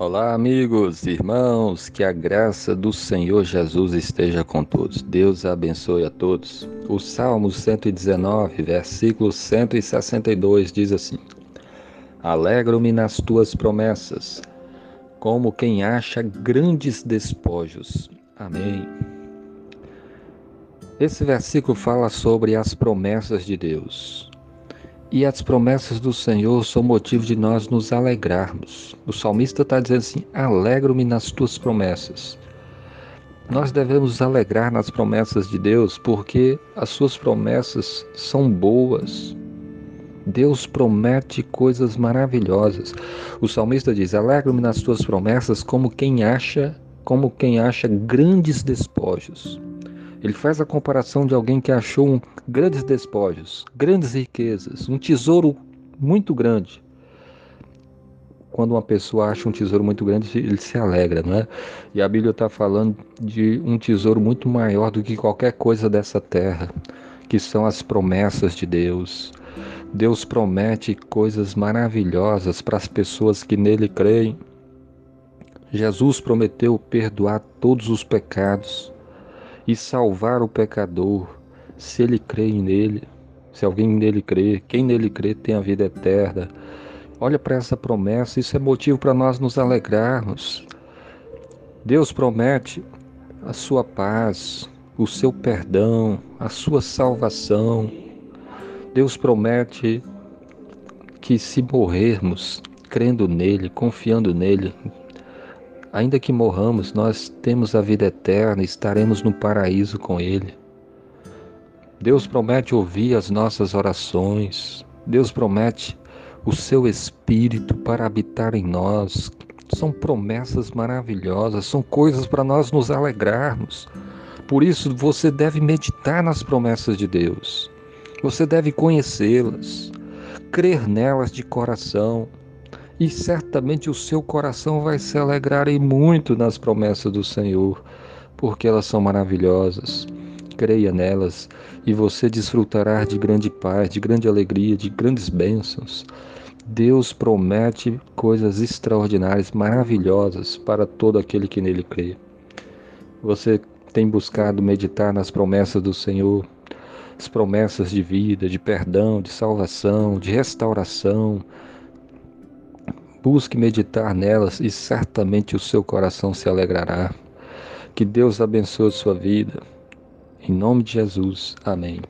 Olá, amigos, irmãos, que a graça do Senhor Jesus esteja com todos. Deus abençoe a todos. O Salmo 119, versículo 162 diz assim: Alegro-me nas tuas promessas, como quem acha grandes despojos. Amém. Esse versículo fala sobre as promessas de Deus. E as promessas do Senhor são motivo de nós nos alegrarmos. O salmista está dizendo assim: alegro-me nas tuas promessas. Nós devemos alegrar nas promessas de Deus porque as suas promessas são boas. Deus promete coisas maravilhosas. O salmista diz: alegro-me nas tuas promessas como quem acha, como quem acha grandes despojos. Ele faz a comparação de alguém que achou grandes despojos, grandes riquezas, um tesouro muito grande. Quando uma pessoa acha um tesouro muito grande, ele se alegra, não é? E a Bíblia está falando de um tesouro muito maior do que qualquer coisa dessa terra, que são as promessas de Deus. Deus promete coisas maravilhosas para as pessoas que nele creem. Jesus prometeu perdoar todos os pecados e salvar o pecador, se ele crê nele, se alguém nele crê, quem nele crê tem a vida eterna. Olha para essa promessa, isso é motivo para nós nos alegrarmos. Deus promete a sua paz, o seu perdão, a sua salvação. Deus promete que se morrermos crendo nele, confiando nele, Ainda que morramos, nós temos a vida eterna e estaremos no paraíso com Ele. Deus promete ouvir as nossas orações. Deus promete o seu Espírito para habitar em nós. São promessas maravilhosas, são coisas para nós nos alegrarmos. Por isso, você deve meditar nas promessas de Deus. Você deve conhecê-las, crer nelas de coração e certamente o seu coração vai se alegrar e muito nas promessas do Senhor, porque elas são maravilhosas. Creia nelas e você desfrutará de grande paz, de grande alegria, de grandes bênçãos. Deus promete coisas extraordinárias, maravilhosas para todo aquele que nele crê. Você tem buscado meditar nas promessas do Senhor, as promessas de vida, de perdão, de salvação, de restauração, Busque meditar nelas e certamente o seu coração se alegrará. Que Deus abençoe a sua vida. Em nome de Jesus. Amém.